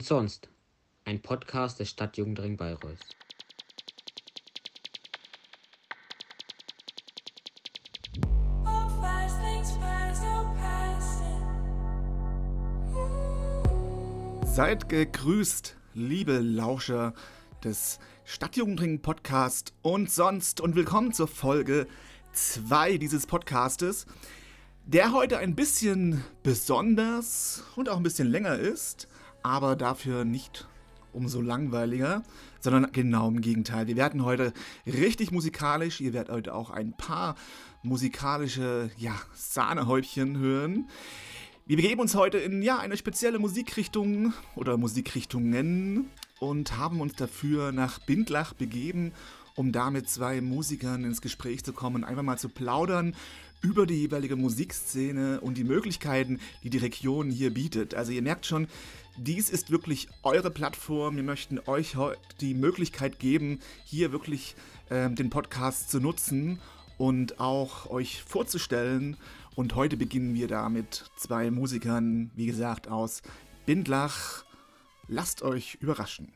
Und sonst. Ein Podcast des Stadtjugendring Bayreuth. Seid gegrüßt, liebe Lauscher des Stadtjugendring Podcast und sonst und willkommen zur Folge 2 dieses Podcastes, der heute ein bisschen besonders und auch ein bisschen länger ist, aber dafür nicht umso langweiliger, sondern genau im Gegenteil. Wir werden heute richtig musikalisch, ihr werdet heute auch ein paar musikalische ja, Sahnehäubchen hören. Wir begeben uns heute in ja, eine spezielle Musikrichtung oder Musikrichtungen und haben uns dafür nach Bindlach begeben, um da mit zwei Musikern ins Gespräch zu kommen, einfach mal zu plaudern über die jeweilige Musikszene und die Möglichkeiten, die die Region hier bietet. Also ihr merkt schon, dies ist wirklich eure Plattform. Wir möchten euch heute die Möglichkeit geben, hier wirklich ähm, den Podcast zu nutzen und auch euch vorzustellen. Und heute beginnen wir da mit zwei Musikern, wie gesagt, aus Bindlach. Lasst euch überraschen.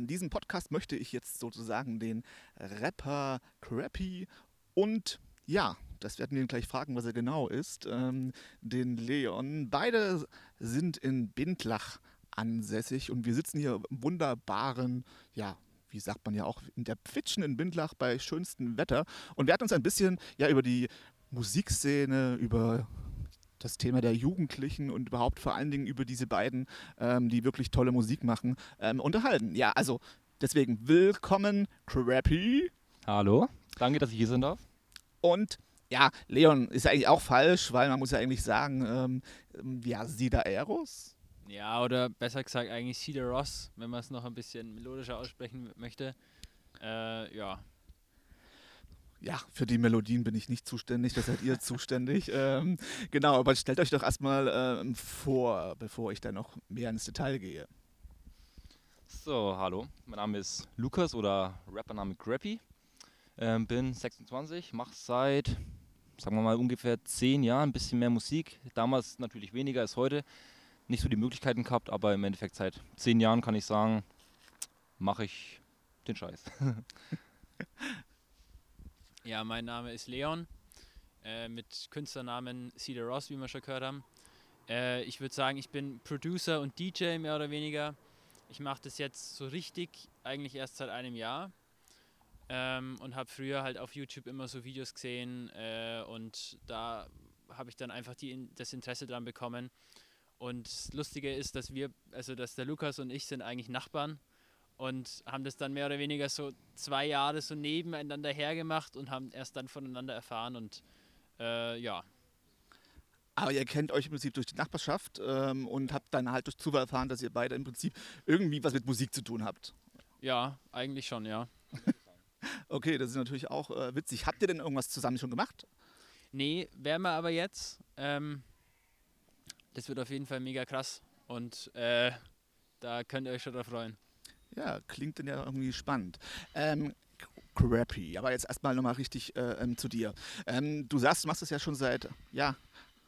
In diesem Podcast möchte ich jetzt sozusagen den Rapper Crappy und ja, das werden wir ihn gleich fragen, was er genau ist, ähm, den Leon. Beide sind in Bindlach ansässig und wir sitzen hier im wunderbaren, ja, wie sagt man ja auch, in der Pfitschen in Bindlach bei schönstem Wetter und werden uns ein bisschen ja über die Musikszene, über das Thema der Jugendlichen und überhaupt vor allen Dingen über diese beiden, ähm, die wirklich tolle Musik machen, ähm, unterhalten. Ja, also deswegen willkommen, Crappy. Hallo, danke, dass ich hier sein darf. Und ja, Leon ist eigentlich auch falsch, weil man muss ja eigentlich sagen, ähm, ja, Sida Eros. Ja, oder besser gesagt eigentlich Cedar Ross, wenn man es noch ein bisschen melodischer aussprechen möchte. Äh, ja. Ja, für die Melodien bin ich nicht zuständig, das seid ihr zuständig. Ähm, genau, aber stellt euch doch erstmal ähm, vor, bevor ich da noch mehr ins Detail gehe. So, hallo, mein Name ist Lukas oder Rappername Grappy. Ähm, bin 26, mache seit, sagen wir mal, ungefähr 10 Jahren ein bisschen mehr Musik. Damals natürlich weniger als heute nicht so die Möglichkeiten gehabt, aber im Endeffekt seit zehn Jahren kann ich sagen, mache ich den Scheiß. ja, mein Name ist Leon, äh, mit Künstlernamen Cedar Ross, wie wir schon gehört haben. Äh, ich würde sagen, ich bin Producer und DJ mehr oder weniger. Ich mache das jetzt so richtig eigentlich erst seit einem Jahr ähm, und habe früher halt auf YouTube immer so Videos gesehen äh, und da habe ich dann einfach die, das Interesse dran bekommen und das Lustige ist, dass wir, also dass der Lukas und ich sind eigentlich Nachbarn und haben das dann mehr oder weniger so zwei Jahre so nebeneinander hergemacht und haben erst dann voneinander erfahren und äh, ja. Aber ihr kennt euch im Prinzip durch die Nachbarschaft ähm, und habt dann halt durch Zufall erfahren, dass ihr beide im Prinzip irgendwie was mit Musik zu tun habt. Ja, eigentlich schon, ja. okay, das ist natürlich auch äh, witzig. Habt ihr denn irgendwas zusammen schon gemacht? Nee, werden wir aber jetzt. Ähm, das wird auf jeden Fall mega krass und äh, da könnt ihr euch schon drauf freuen. Ja, klingt dann ja irgendwie spannend. Ähm, crappy, aber jetzt erstmal nochmal richtig äh, ähm, zu dir. Ähm, du sagst, du machst das ja schon seit, ja,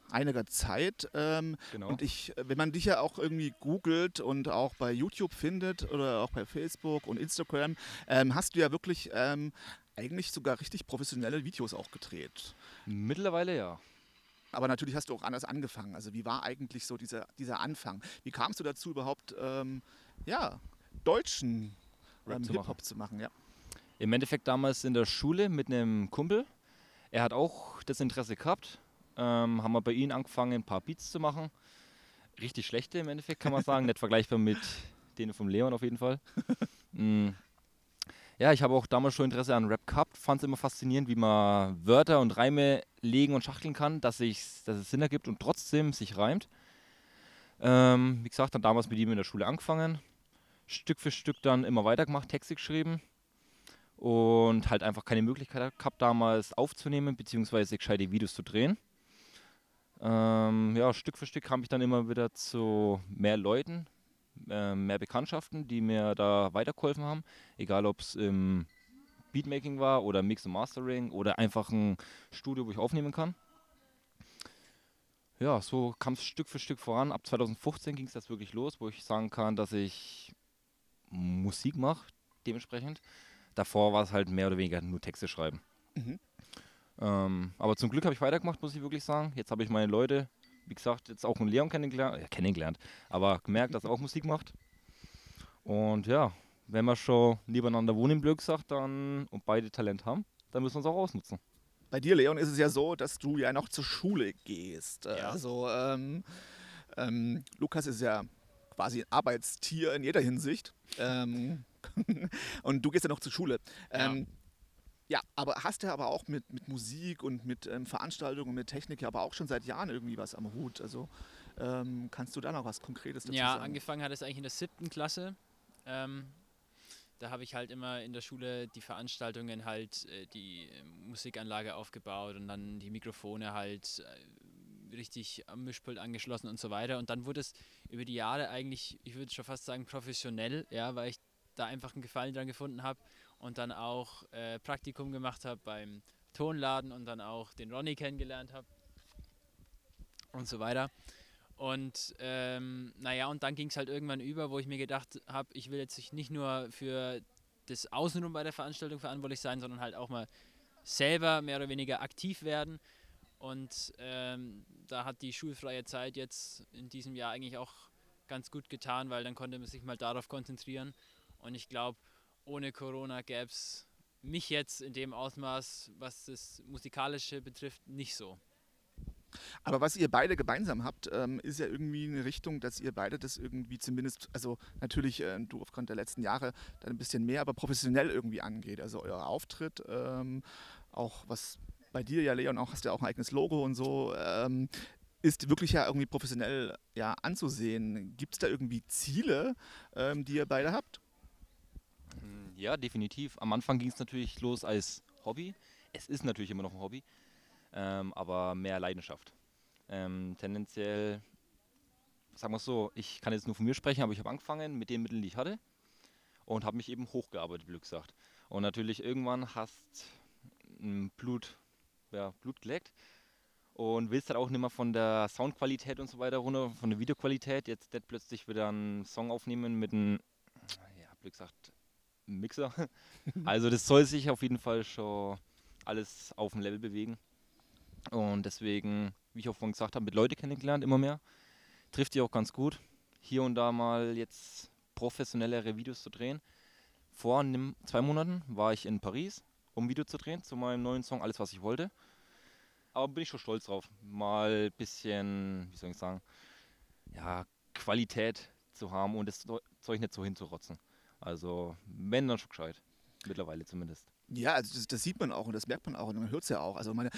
einiger Zeit. Ähm, genau. Und ich, wenn man dich ja auch irgendwie googelt und auch bei YouTube findet oder auch bei Facebook und Instagram, ähm, hast du ja wirklich ähm, eigentlich sogar richtig professionelle Videos auch gedreht. Mittlerweile ja. Aber natürlich hast du auch anders angefangen. Also wie war eigentlich so dieser, dieser Anfang? Wie kamst du dazu überhaupt, ähm, ja, deutschen ähm, Hip-Hop zu machen? Ja. Im Endeffekt damals in der Schule mit einem Kumpel. Er hat auch das Interesse gehabt. Ähm, haben wir bei ihm angefangen, ein paar Beats zu machen. Richtig schlechte im Endeffekt, kann man sagen. Nicht vergleichbar mit denen vom Leon auf jeden Fall. mm ja, ich habe auch damals schon Interesse an Rap gehabt, fand es immer faszinierend, wie man Wörter und Reime legen und schachteln kann, dass, dass es Sinn ergibt und trotzdem sich reimt. Ähm, wie gesagt, dann damals mit ihm in der Schule angefangen, Stück für Stück dann immer weitergemacht, Texte geschrieben und halt einfach keine Möglichkeit gehabt, damals aufzunehmen, beziehungsweise gescheite Videos zu drehen. Ähm, ja, Stück für Stück kam ich dann immer wieder zu mehr Leuten, äh, mehr Bekanntschaften, die mir da weitergeholfen haben. Egal ob es im Beatmaking war oder Mix und Mastering oder einfach ein Studio, wo ich aufnehmen kann. Ja, so kam es Stück für Stück voran. Ab 2015 ging es das wirklich los, wo ich sagen kann, dass ich Musik mache, dementsprechend. Davor war es halt mehr oder weniger nur Texte schreiben. Mhm. Ähm, aber zum Glück habe ich weitergemacht, muss ich wirklich sagen. Jetzt habe ich meine Leute, wie gesagt, jetzt auch einen Leon kennengelernt, ja, kennengelernt, aber gemerkt, dass er auch Musik macht. Und ja, wenn wir schon nebeneinander wohnen, blöd gesagt, dann und beide Talent haben, dann müssen wir es auch ausnutzen. Bei dir, Leon, ist es ja so, dass du ja noch zur Schule gehst. Ja. Also ähm, ähm, Lukas ist ja quasi ein Arbeitstier in jeder Hinsicht. Ähm, und du gehst ja noch zur Schule. Ähm, ja. aber hast ja aber auch mit, mit Musik und mit ähm, Veranstaltungen und mit Technik ja aber auch schon seit Jahren irgendwie was am Hut. Also ähm, kannst du da noch was Konkretes dazu Ja, sagen? angefangen hat es eigentlich in der siebten Klasse. Ähm, da habe ich halt immer in der Schule die Veranstaltungen halt äh, die äh, Musikanlage aufgebaut und dann die Mikrofone halt äh, richtig am Mischpult angeschlossen und so weiter. Und dann wurde es über die Jahre eigentlich, ich würde schon fast sagen, professionell, ja, weil ich da einfach einen Gefallen dran gefunden habe und dann auch äh, Praktikum gemacht habe beim Tonladen und dann auch den Ronny kennengelernt habe und so weiter. Und ähm, naja, und dann ging es halt irgendwann über, wo ich mir gedacht habe, ich will jetzt nicht nur für das Außenrum bei der Veranstaltung verantwortlich sein, sondern halt auch mal selber mehr oder weniger aktiv werden. Und ähm, da hat die schulfreie Zeit jetzt in diesem Jahr eigentlich auch ganz gut getan, weil dann konnte man sich mal darauf konzentrieren. Und ich glaube, ohne Corona gäbe es mich jetzt in dem Ausmaß, was das Musikalische betrifft, nicht so. Aber was ihr beide gemeinsam habt, ähm, ist ja irgendwie eine Richtung, dass ihr beide das irgendwie zumindest, also natürlich äh, du aufgrund der letzten Jahre dann ein bisschen mehr, aber professionell irgendwie angeht. Also euer Auftritt, ähm, auch was bei dir ja, Leon, auch hast du ja auch ein eigenes Logo und so, ähm, ist wirklich ja irgendwie professionell ja, anzusehen. Gibt es da irgendwie Ziele, ähm, die ihr beide habt? Mm, Ja, definitiv. Am Anfang ging es natürlich los als Hobby. Es ist natürlich immer noch ein Hobby, ähm, aber mehr Leidenschaft. Ähm, tendenziell, sagen wir es so, ich kann jetzt nur von mir sprechen, aber ich habe angefangen mit den Mitteln, die ich hatte und habe mich eben hochgearbeitet, wie gesagt. Und natürlich irgendwann hast Blut, ja, Blut geleckt und willst halt auch nicht mehr von der Soundqualität und so weiter runter, von der Videoqualität. Jetzt plötzlich wieder einen Song aufnehmen mit einem, ja, blöd gesagt, Mixer. Also das soll sich auf jeden Fall schon alles auf dem Level bewegen. Und deswegen, wie ich auch vorhin gesagt habe, mit Leute kennengelernt, immer mehr. Trifft die auch ganz gut. Hier und da mal jetzt professionellere Videos zu drehen. Vor zwei Monaten war ich in Paris, um ein Video zu drehen zu meinem neuen Song Alles, was ich wollte. Aber bin ich schon stolz drauf, mal ein bisschen, wie soll ich sagen, ja, Qualität zu haben und das Zeug nicht so hinzurotzen. Also, wenn dann schon gescheit. Mittlerweile zumindest. Ja, also das, das sieht man auch und das merkt man auch und man hört es ja auch. Also meine,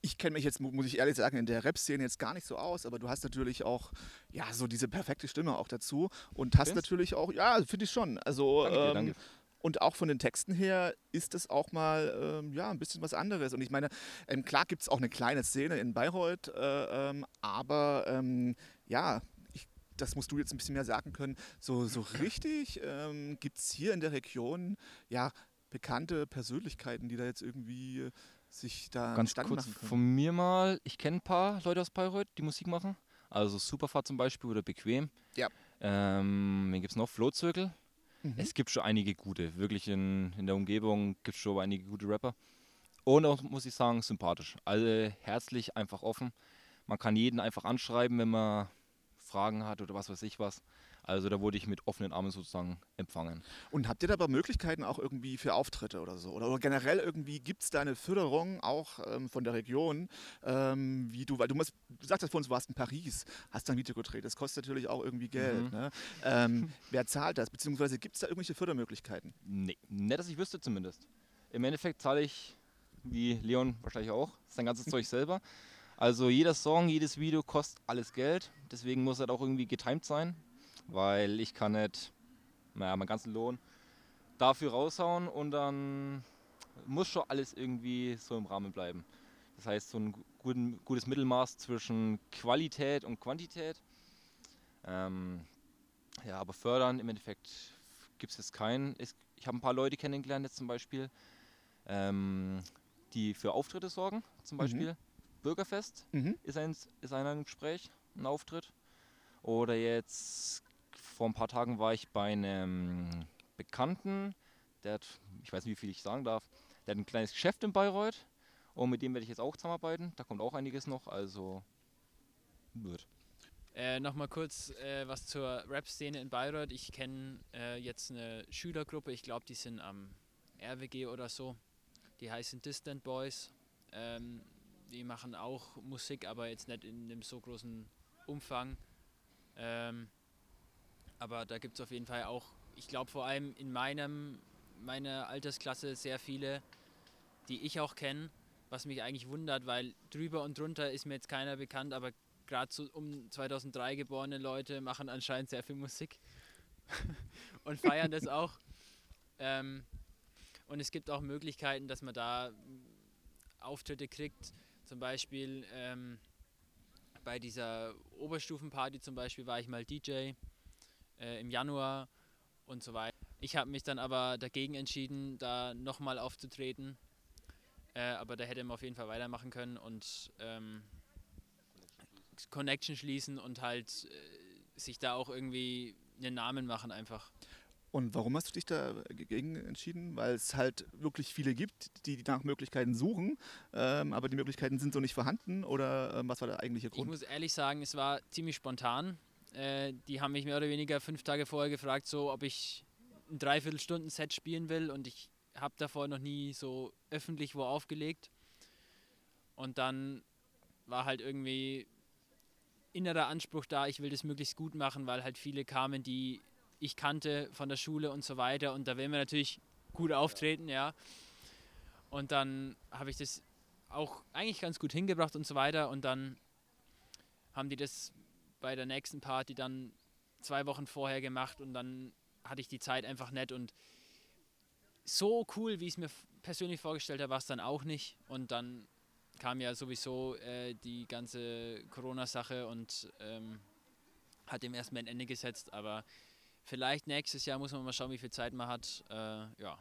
ich kenne mich jetzt, mu- muss ich ehrlich sagen, in der Rap-Szene jetzt gar nicht so aus, aber du hast natürlich auch, ja, so diese perfekte Stimme auch dazu und hast Findest? natürlich auch, ja, finde ich schon. Also, Danke dir, ähm, danke. Und auch von den Texten her ist es auch mal, ähm, ja, ein bisschen was anderes. Und ich meine, ähm, klar gibt es auch eine kleine Szene in Bayreuth, äh, ähm, aber ähm, ja, das musst du jetzt ein bisschen mehr sagen können. So, so richtig ähm, gibt es hier in der Region, ja, bekannte Persönlichkeiten, die da jetzt irgendwie äh, sich da Ganz Stand kurz von mir mal, ich kenne ein paar Leute aus Bayreuth, die Musik machen. Also Superfahrt zum Beispiel oder Bequem. Ja. Ähm, wen gibt es noch? Flohzirkel. Mhm. Es gibt schon einige gute. Wirklich in, in der Umgebung gibt es schon einige gute Rapper. Und auch, muss ich sagen, sympathisch. Alle herzlich, einfach offen. Man kann jeden einfach anschreiben, wenn man Fragen hat oder was weiß ich was. Also da wurde ich mit offenen Armen sozusagen empfangen. Und habt ihr da aber Möglichkeiten auch irgendwie für Auftritte oder so? Oder, oder generell irgendwie gibt es da eine Förderung auch ähm, von der Region, ähm, wie du, weil du, musst, du sagtest vorhin, du warst in Paris, hast da ein Video gedreht, das kostet natürlich auch irgendwie Geld. Mhm. Ne? Ähm, wer zahlt das? Beziehungsweise gibt es da irgendwelche Fördermöglichkeiten? Nee, nicht, dass ich wüsste zumindest. Im Endeffekt zahle ich, wie Leon wahrscheinlich auch, sein ganzes Zeug selber. Also jeder Song, jedes Video kostet alles Geld. Deswegen muss halt auch irgendwie getimed sein, weil ich kann nicht, naja, meinen ganzen Lohn dafür raushauen und dann muss schon alles irgendwie so im Rahmen bleiben. Das heißt, so ein gu- guten, gutes Mittelmaß zwischen Qualität und Quantität. Ähm, Ja, aber fördern im Endeffekt gibt es jetzt keinen. Ich, ich habe ein paar Leute kennengelernt jetzt zum Beispiel, ähm, die für Auftritte sorgen. Zum Mhm. Beispiel Bürgerfest Mhm. ist, ein, ist einer im Gespräch, ein Auftritt. Oder jetzt vor ein paar Tagen war ich bei einem Bekannten, der hat, ich weiß nicht, wie viel ich sagen darf, der hat ein kleines Geschäft in Bayreuth und mit dem werde ich jetzt auch zusammenarbeiten. Da kommt auch einiges noch, also wird. Äh, Nochmal kurz äh, was zur Rap-Szene in Bayreuth. Ich kenne äh, jetzt eine Schülergruppe, ich glaube, die sind am RWG oder so. Die heißen Distant Boys. Ähm, die machen auch Musik, aber jetzt nicht in einem so großen Umfang. Ähm, aber da gibt es auf jeden Fall auch, ich glaube vor allem in meinem, meiner Altersklasse sehr viele, die ich auch kenne, was mich eigentlich wundert, weil drüber und drunter ist mir jetzt keiner bekannt, aber gerade so um 2003 geborene Leute machen anscheinend sehr viel Musik und feiern das auch. Ähm, und es gibt auch Möglichkeiten, dass man da Auftritte kriegt. Zum Beispiel ähm, bei dieser Oberstufenparty zum Beispiel war ich mal DJ äh, im Januar und so weiter. Ich habe mich dann aber dagegen entschieden, da nochmal aufzutreten. Äh, aber da hätte man auf jeden Fall weitermachen können und ähm, Connection schließen und halt äh, sich da auch irgendwie einen Namen machen einfach. Und warum hast du dich dagegen entschieden? Weil es halt wirklich viele gibt, die nach Möglichkeiten suchen, ähm, aber die Möglichkeiten sind so nicht vorhanden oder ähm, was war der eigentliche Ich Grund? muss ehrlich sagen, es war ziemlich spontan. Äh, die haben mich mehr oder weniger fünf Tage vorher gefragt, so ob ich ein Dreiviertelstunden-Set spielen will und ich habe davor noch nie so öffentlich wo aufgelegt. Und dann war halt irgendwie innerer Anspruch da, ich will das möglichst gut machen, weil halt viele kamen, die ich kannte von der Schule und so weiter. Und da will man natürlich gut auftreten, ja. Und dann habe ich das auch eigentlich ganz gut hingebracht und so weiter. Und dann haben die das bei der nächsten Party dann zwei Wochen vorher gemacht und dann hatte ich die Zeit einfach nicht und so cool, wie ich es mir persönlich vorgestellt habe, war es dann auch nicht. Und dann kam ja sowieso äh, die ganze Corona-Sache und ähm, hat dem erstmal ein Ende gesetzt. Aber vielleicht nächstes Jahr muss man mal schauen, wie viel Zeit man hat. Äh, ja.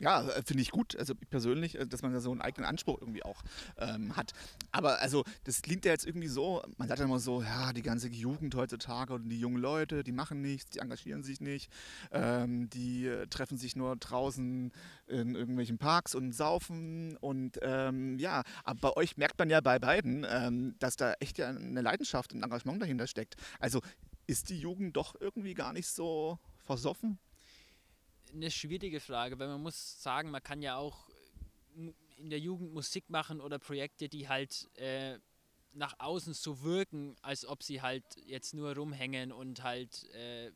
Ja, äh, finde ich gut. Also ich persönlich, äh, dass man da so einen eigenen Anspruch irgendwie auch ähm, hat. Aber also, das klingt ja jetzt irgendwie so, man sagt ja immer so, ja, die ganze Jugend heutzutage und die jungen Leute, die machen nichts, die engagieren sich nicht, ähm, die äh, treffen sich nur draußen in irgendwelchen Parks und saufen. Und ähm, ja, aber bei euch merkt man ja bei beiden, ähm, dass da echt ja eine Leidenschaft und Engagement dahinter steckt. Also ist die Jugend doch irgendwie gar nicht so versoffen? Eine schwierige Frage, weil man muss sagen, man kann ja auch mu- in der Jugend Musik machen oder Projekte, die halt äh, nach außen so wirken, als ob sie halt jetzt nur rumhängen und halt äh,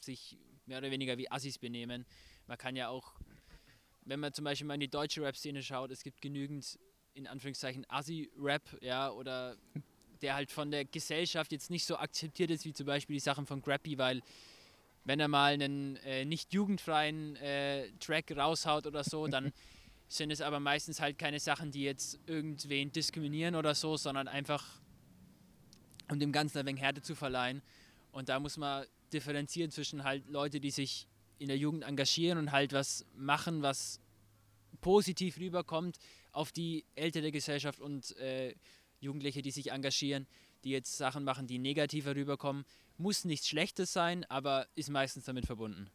sich mehr oder weniger wie Assis benehmen. Man kann ja auch, wenn man zum Beispiel mal in die deutsche Rap-Szene schaut, es gibt genügend, in Anführungszeichen, Assi-Rap, ja, oder der halt von der Gesellschaft jetzt nicht so akzeptiert ist, wie zum Beispiel die Sachen von Grappy, weil wenn er mal einen äh, nicht jugendfreien äh, Track raushaut oder so, dann sind es aber meistens halt keine Sachen, die jetzt irgendwen diskriminieren oder so, sondern einfach um dem Ganzen ein wenig Härte zu verleihen. Und da muss man differenzieren zwischen halt Leute, die sich in der Jugend engagieren und halt was machen, was positiv rüberkommt auf die ältere Gesellschaft und äh, Jugendliche, die sich engagieren, die jetzt Sachen machen, die negativer rüberkommen. Muss nichts Schlechtes sein, aber ist meistens damit verbunden.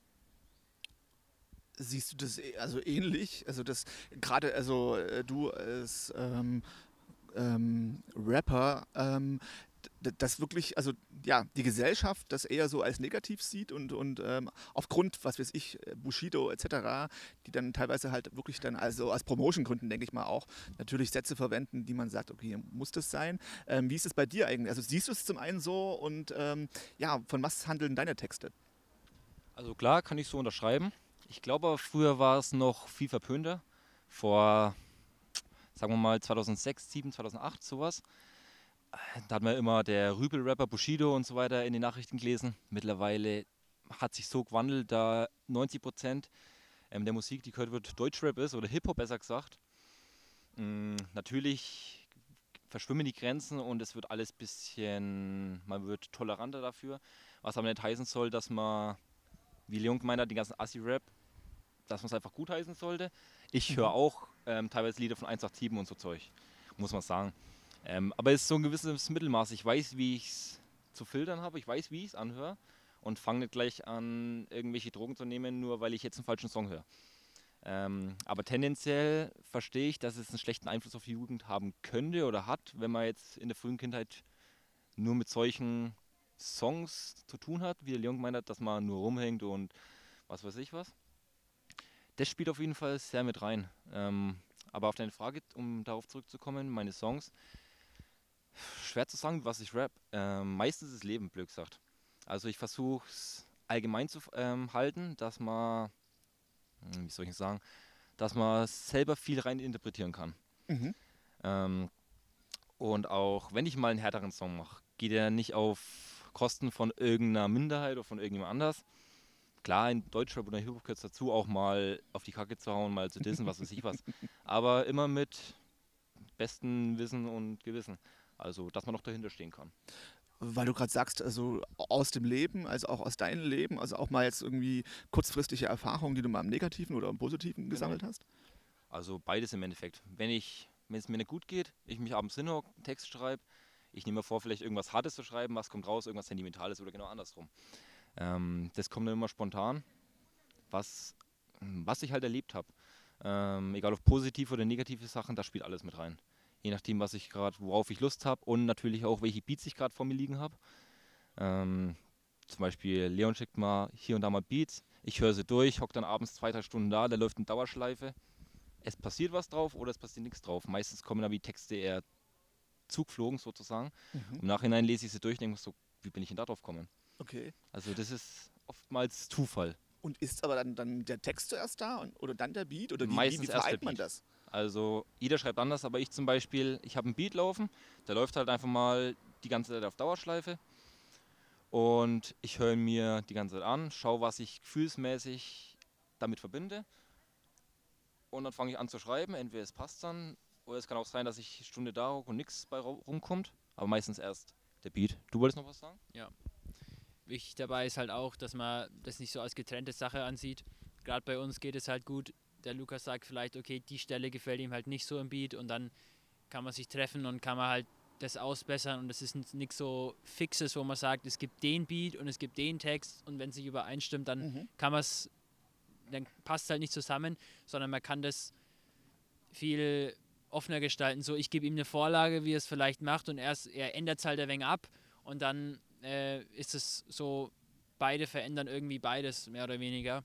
Siehst du das eh- also ähnlich? Also das gerade, also äh, du als ähm, ähm, Rapper, ähm, das wirklich, also ja, die Gesellschaft das eher so als negativ sieht und, und ähm, aufgrund, was weiß ich, äh, Bushido etc., die dann teilweise halt wirklich dann also aus Promotion-Gründen, denke ich mal auch, natürlich Sätze verwenden, die man sagt, okay, muss das sein? Ähm, wie ist es bei dir eigentlich? Also siehst du es zum einen so und ähm, ja, von was handeln deine Texte? Also klar, kann ich so unterschreiben. Ich glaube, früher war es noch viel verpönter. Vor, sagen wir mal, 2006, 2007, 2008, sowas. Da hat man immer der Rübel-Rapper Bushido und so weiter in den Nachrichten gelesen. Mittlerweile hat sich so gewandelt, da 90 Prozent ähm, der Musik, die gehört wird, Deutschrap ist oder Hip-Hop besser gesagt. Mm, natürlich verschwimmen die Grenzen und es wird alles bisschen, man wird toleranter dafür. was aber nicht heißen soll, dass man, wie Leon gemeint hat, den ganzen Assi-Rap, dass man es einfach gut heißen sollte. Ich höre auch ähm, teilweise Lieder von 187 und so Zeug, muss man sagen. Ähm, aber es ist so ein gewisses Mittelmaß. Ich weiß, wie ich es zu filtern habe, ich weiß, wie ich es anhöre und fange nicht gleich an, irgendwelche Drogen zu nehmen, nur weil ich jetzt einen falschen Song höre. Ähm, aber tendenziell verstehe ich, dass es einen schlechten Einfluss auf die Jugend haben könnte oder hat, wenn man jetzt in der frühen Kindheit nur mit solchen Songs zu tun hat, wie der Leon gemeint hat, dass man nur rumhängt und was weiß ich was. Das spielt auf jeden Fall sehr mit rein. Ähm, aber auf deine Frage, um darauf zurückzukommen, meine Songs, schwer zu sagen, was ich rap. Ähm, meistens ist Leben, blöd gesagt. Also ich versuche es allgemein zu ähm, halten, dass man, hm, wie soll ich sagen, dass man selber viel rein interpretieren kann. Mhm. Ähm, und auch wenn ich mal einen härteren Song mache, geht er nicht auf Kosten von irgendeiner Minderheit oder von irgendjemand anders. Klar, in Deutschrap oder Hip-Hop gehört dazu, auch mal auf die Kacke zu hauen, mal zu dissen, was weiß ich was. Aber immer mit bestem Wissen und Gewissen. Also, dass man noch dahinter stehen kann. Weil du gerade sagst, also aus dem Leben, also auch aus deinem Leben, also auch mal jetzt irgendwie kurzfristige Erfahrungen, die du mal im Negativen oder im Positiven gesammelt hast? Also beides im Endeffekt. Wenn ich, wenn es mir nicht gut geht, ich mich abends hinhocke, einen Text schreibe, ich nehme mir vor, vielleicht irgendwas Hartes zu schreiben, was kommt raus, irgendwas Sentimentales oder genau andersrum. Ähm, das kommt dann immer spontan, was, was ich halt erlebt habe. Ähm, egal ob positive oder negative Sachen, da spielt alles mit rein. Je nachdem, was ich gerade, worauf ich Lust habe und natürlich auch, welche Beats ich gerade vor mir liegen habe. Ähm, zum Beispiel Leon schickt mal hier und da mal Beats, ich höre sie durch, hocke dann abends zwei, drei Stunden da, da läuft eine Dauerschleife. Es passiert was drauf oder es passiert nichts drauf. Meistens kommen da die Texte eher zugflogen sozusagen. Mhm. Im Nachhinein lese ich sie durch und denke so, wie bin ich denn da drauf gekommen? Okay. Also das ist oftmals Zufall. Und ist aber dann, dann der Text zuerst da und, oder dann der Beat? Oder wie, Meistens wie, wie man das? Also jeder schreibt anders, aber ich zum Beispiel, ich habe einen Beat laufen, der läuft halt einfach mal die ganze Zeit auf Dauerschleife. Und ich höre mir die ganze Zeit an, schaue, was ich gefühlsmäßig damit verbinde. Und dann fange ich an zu schreiben. Entweder es passt dann, oder es kann auch sein, dass ich eine Stunde da hocke und nichts bei ru- rumkommt. Aber meistens erst der Beat. Du wolltest noch was sagen? Wichtig dabei ist halt auch, dass man das nicht so als getrennte Sache ansieht. Gerade bei uns geht es halt gut. Der Lukas sagt vielleicht, okay, die Stelle gefällt ihm halt nicht so im Beat und dann kann man sich treffen und kann man halt das ausbessern und es ist nichts so Fixes, wo man sagt, es gibt den Beat und es gibt den Text und wenn es sich übereinstimmt, dann Mhm. kann man es, dann passt es halt nicht zusammen, sondern man kann das viel offener gestalten. So, ich gebe ihm eine Vorlage, wie er es vielleicht macht und erst, er ändert es halt ein wenig ab und dann äh, ist es so, beide verändern irgendwie beides, mehr oder weniger.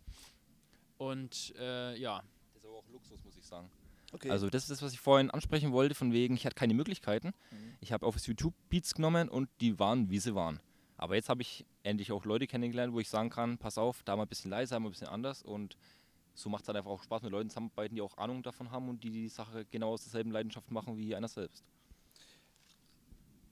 Und äh, ja, Das ist aber auch Luxus, muss ich sagen. Okay. Also das ist das, was ich vorhin ansprechen wollte, von wegen, ich hatte keine Möglichkeiten. Mhm. Ich habe auf YouTube Beats genommen und die waren, wie sie waren. Aber jetzt habe ich endlich auch Leute kennengelernt, wo ich sagen kann, pass auf, da mal ein bisschen leiser, mal ein bisschen anders und so macht es halt einfach auch Spaß, mit Leuten zusammenarbeiten, die auch Ahnung davon haben und die die Sache genau aus derselben Leidenschaft machen wie einer selbst.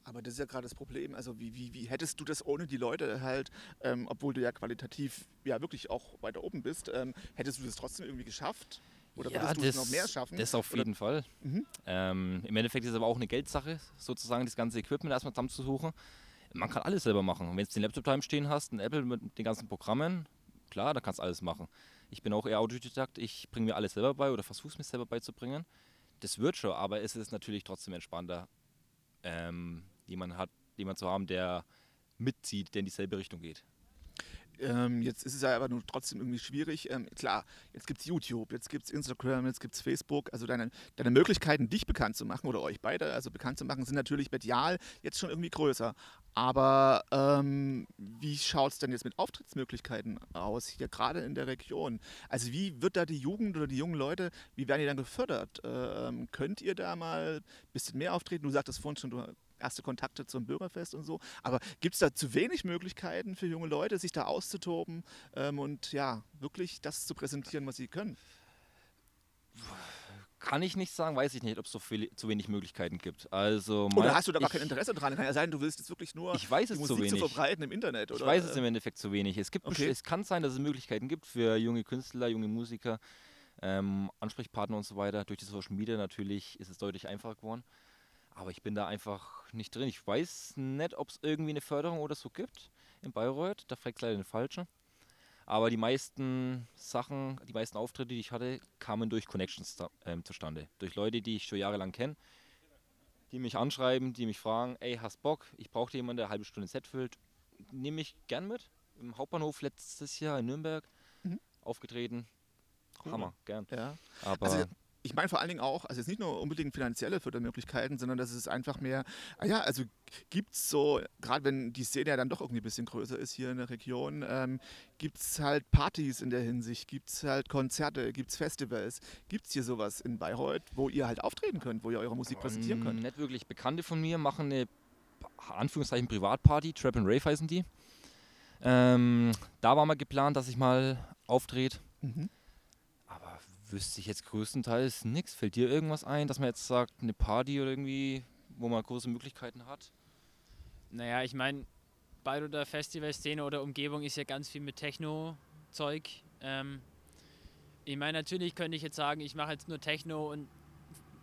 Aber das ist ja gerade das Problem. Also wie, wie, wie hättest du das ohne die Leute halt, ähm, obwohl du ja qualitativ ja wirklich auch weiter oben bist, ähm, hättest du das trotzdem irgendwie geschafft? Oder würdest du es noch mehr schaffen? Das auf Oder- jeden Fall. Mhm. Ähm, Im Endeffekt ist es aber auch eine Geldsache, sozusagen das ganze Equipment erstmal zusammenzusuchen. Man kann alles selber machen. Wenn du den Laptop daheim stehen hast, ein Apple mit den ganzen Programmen, klar, da kannst du alles machen. Ich bin auch eher Autodidakt, ich bringe mir alles selber bei oder versuche es mir selber beizubringen. Das wird schon, aber es ist natürlich trotzdem entspannter, ähm, jemanden hat, jemand zu haben, der mitzieht, der in dieselbe Richtung geht. Ähm, jetzt ist es ja aber nur trotzdem irgendwie schwierig. Ähm, klar, jetzt gibt es YouTube, jetzt gibt es Instagram, jetzt gibt es Facebook. Also deine, deine Möglichkeiten, dich bekannt zu machen oder euch beide also bekannt zu machen, sind natürlich medial jetzt schon irgendwie größer. Aber ähm, wie schaut es denn jetzt mit Auftrittsmöglichkeiten aus, hier gerade in der Region? Also wie wird da die Jugend oder die jungen Leute, wie werden die dann gefördert? Ähm, könnt ihr da mal ein bisschen mehr auftreten? Du sagtest vorhin schon, du erste Kontakte zum Bürgerfest und so. Aber gibt es da zu wenig Möglichkeiten für junge Leute, sich da auszutoben ähm, und ja, wirklich das zu präsentieren, was sie können? Kann ich nicht sagen, weiß ich nicht, ob es so viel, zu wenig Möglichkeiten gibt. Also Oder hast du da gar kein Interesse dran? Kann ja sein, du willst jetzt wirklich nur Ich weiß die es Musik zu wenig. verbreiten im Internet. Oder? Ich weiß es im Endeffekt zu wenig. Es, gibt, Okay. es kann sein, dass es Möglichkeiten gibt für junge Künstler, junge Musiker, ähm, Ansprechpartner und so weiter. Durch die Social Media natürlich ist es deutlich einfacher geworden. Aber ich bin da einfach nicht drin. Ich weiß nicht, ob es irgendwie eine Förderung oder so gibt. in Bayreuth. Da fragt leider den Falschen. Aber die meisten Sachen, die meisten Auftritte, die ich hatte, kamen durch Connections ähm, zustande. Durch Leute, die ich schon jahrelang kenne, die mich anschreiben, die mich fragen, ey, hast Bock? Ich brauche jemanden, der eine halbe Stunde Set füllt. Nehme ich gern mit. Im Hauptbahnhof letztes Jahr in Nürnberg Mhm. aufgetreten. Hammer, gern. Ja. Aber Also ich meine vor allen Dingen auch, also jetzt nicht nur unbedingt finanzielle Fördermöglichkeiten, sondern das ist einfach mehr, ah ja, also gibt es so, gerade wenn die Szene ja dann doch irgendwie ein bisschen größer ist hier in der Region, ähm, gibt es halt Partys in der Hinsicht, gibt es halt Konzerte, gibt es Festivals, gibt es hier sowas in Bayreuth, wo ihr halt auftreten könnt, wo ihr eure Musik präsentieren könnt? Nicht wirklich Bekannte von mir machen eine Anführungszeichen Privatparty, Trap and Rave heißen die. Ähm, da war mal geplant, dass ich mal auftrete. Mhm. Wüsste ich jetzt größtenteils nichts. Fällt dir irgendwas ein, dass man jetzt sagt, eine Party oder irgendwie, wo man große Möglichkeiten hat? Naja, ich meine, Bayreuther Festivalszene oder Umgebung ist ja ganz viel mit Techno-Zeug. Ähm, ich meine, natürlich könnte ich jetzt sagen, ich mache jetzt nur Techno und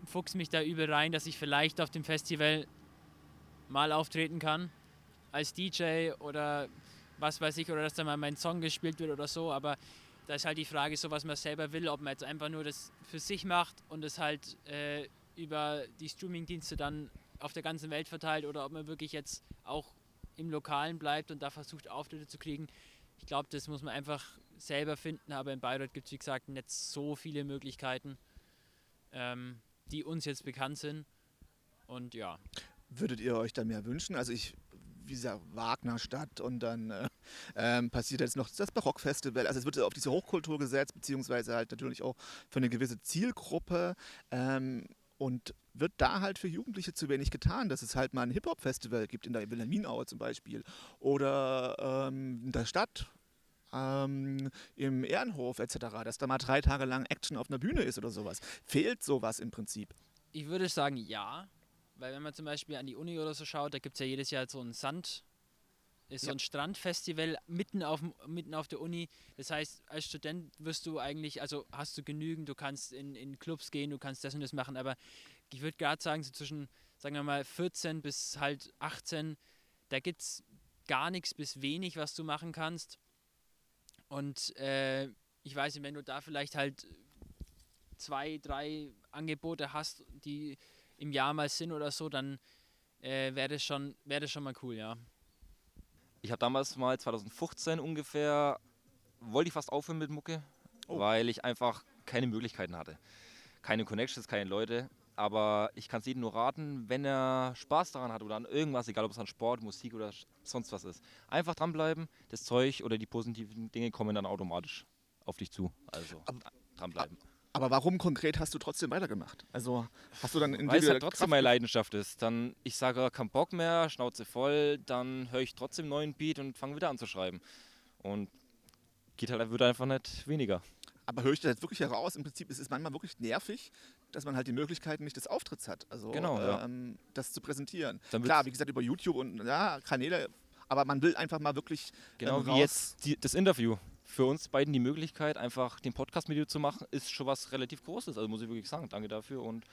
fuchs mich da übel rein, dass ich vielleicht auf dem Festival mal auftreten kann als DJ oder was weiß ich, oder dass da mal mein Song gespielt wird oder so, aber da ist halt die Frage, so was man selber will, ob man jetzt einfach nur das für sich macht und es halt äh, über die Streamingdienste dann auf der ganzen Welt verteilt oder ob man wirklich jetzt auch im Lokalen bleibt und da versucht, Auftritte zu kriegen. Ich glaube, das muss man einfach selber finden, aber in Bayreuth gibt es, wie gesagt, nicht so viele Möglichkeiten, ähm, die uns jetzt bekannt sind. Und ja, Würdet ihr euch da mehr wünschen? Also ich, wie gesagt, Wagnerstadt und dann äh, ähm, passiert jetzt noch das Barockfestival. Also es wird auf diese Hochkultur gesetzt, beziehungsweise halt natürlich auch für eine gewisse Zielgruppe. Ähm, und wird da halt für Jugendliche zu wenig getan, dass es halt mal ein Hip-Hop-Festival gibt in der Wilhelminaue zum Beispiel oder ähm, in der Stadt, ähm, im Ehrenhof etc., dass da mal drei Tage lang Action auf einer Bühne ist oder sowas. Fehlt sowas im Prinzip? ich würde sagen ja, weil wenn man zum Beispiel an die Uni oder so schaut, da gibt es ja jedes Jahr so ein Sand, ist so Ja. ein Strandfestival mitten auf, mitten auf der Uni. Das heißt, als Student wirst du eigentlich, also hast du genügend, du kannst in, in Clubs gehen, du kannst das und das machen, aber ich würde gerade sagen, so zwischen, sagen wir mal, 14 bis halt 18, da gibt es gar nichts bis wenig, was du machen kannst. Und äh, ich weiß nicht, wenn du da vielleicht halt zwei, drei Angebote hast, die im Jahr mal sind oder so, dann äh, wäre das, schon- wär das schon mal cool, ja. Ich habe damals mal 2015 ungefähr, wollte ich fast aufhören mit Mucke, Oh. weil ich einfach keine Möglichkeiten hatte. Keine Connections, keine Leute. Aber ich kann es jedem nur raten, wenn er Spaß daran hat oder an irgendwas, egal ob es an Sport, Musik oder sonst was ist. Einfach dranbleiben, das Zeug oder die positiven Dinge kommen dann automatisch auf dich zu. Also Aber- dranbleiben. Aber warum konkret hast du trotzdem weitergemacht? Also hast du dann in Weil es halt trotzdem Kraft meine Leidenschaft ist. Dann, ich sage, kein Bock mehr, Schnauze voll, dann höre ich trotzdem neuen Beat und fange wieder an zu schreiben. Und geht halt, wird einfach nicht weniger. Aber höre ich das jetzt wirklich heraus? Im Prinzip ist es manchmal wirklich nervig, dass man halt die Möglichkeiten nicht des Auftritts hat. Also Genau, ja. ähm, das zu präsentieren. Dann Klar, wie gesagt, über YouTube und ja, Kanäle, aber man will einfach mal wirklich Genau ähm, wie jetzt die, das Interview. Für uns beiden die Möglichkeit, einfach den Podcast mit dir zu machen, ist schon was relativ Großes. Also muss ich wirklich sagen, danke dafür. Und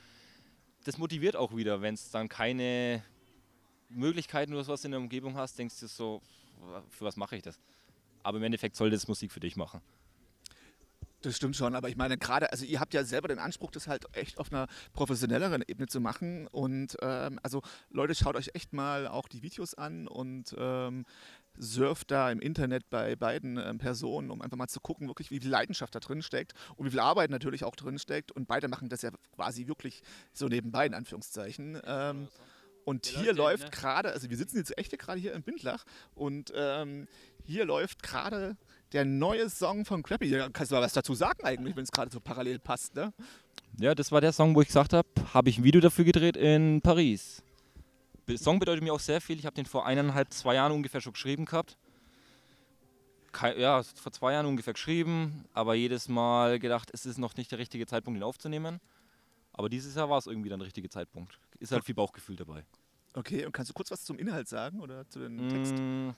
das motiviert auch wieder, wenn es dann keine Möglichkeiten oder sowas in der Umgebung hast, denkst du so, für was mache ich das? Aber im Endeffekt soll das Musik für dich machen. Das stimmt schon, aber ich meine gerade, also ihr habt ja selber den Anspruch, das halt echt auf einer professionelleren Ebene zu machen. Und ähm, also Leute, schaut euch echt mal auch die Videos an und ähm, surft da im Internet bei beiden ähm, Personen, um einfach mal zu gucken, wirklich, wie viel Leidenschaft da drin steckt und wie viel Arbeit natürlich auch drin steckt. Und beide machen das ja quasi wirklich so nebenbei, in Anführungszeichen. Ähm, und Der hier läuft ne? gerade, also wir sitzen jetzt echt gerade hier in Bindlach und ähm, hier läuft gerade der neue Song von Crappy. Ja, Kannst du mal was dazu sagen eigentlich, wenn es gerade so parallel passt, ne? Ja, das war der Song, wo ich gesagt habe, habe ich ein Video dafür gedreht in Paris. Der Song bedeutet mir auch sehr viel. Ich habe den vor eineinhalb, zwei Jahren ungefähr schon geschrieben gehabt. Kei- ja, vor zwei Jahren ungefähr geschrieben, aber jedes Mal gedacht, es ist noch nicht der richtige Zeitpunkt, ihn aufzunehmen. Aber dieses Jahr war es irgendwie dann der richtige Zeitpunkt. Ist halt viel Bauchgefühl dabei. Okay, und kannst du kurz was zum Inhalt sagen oder zu dem Text? Mm,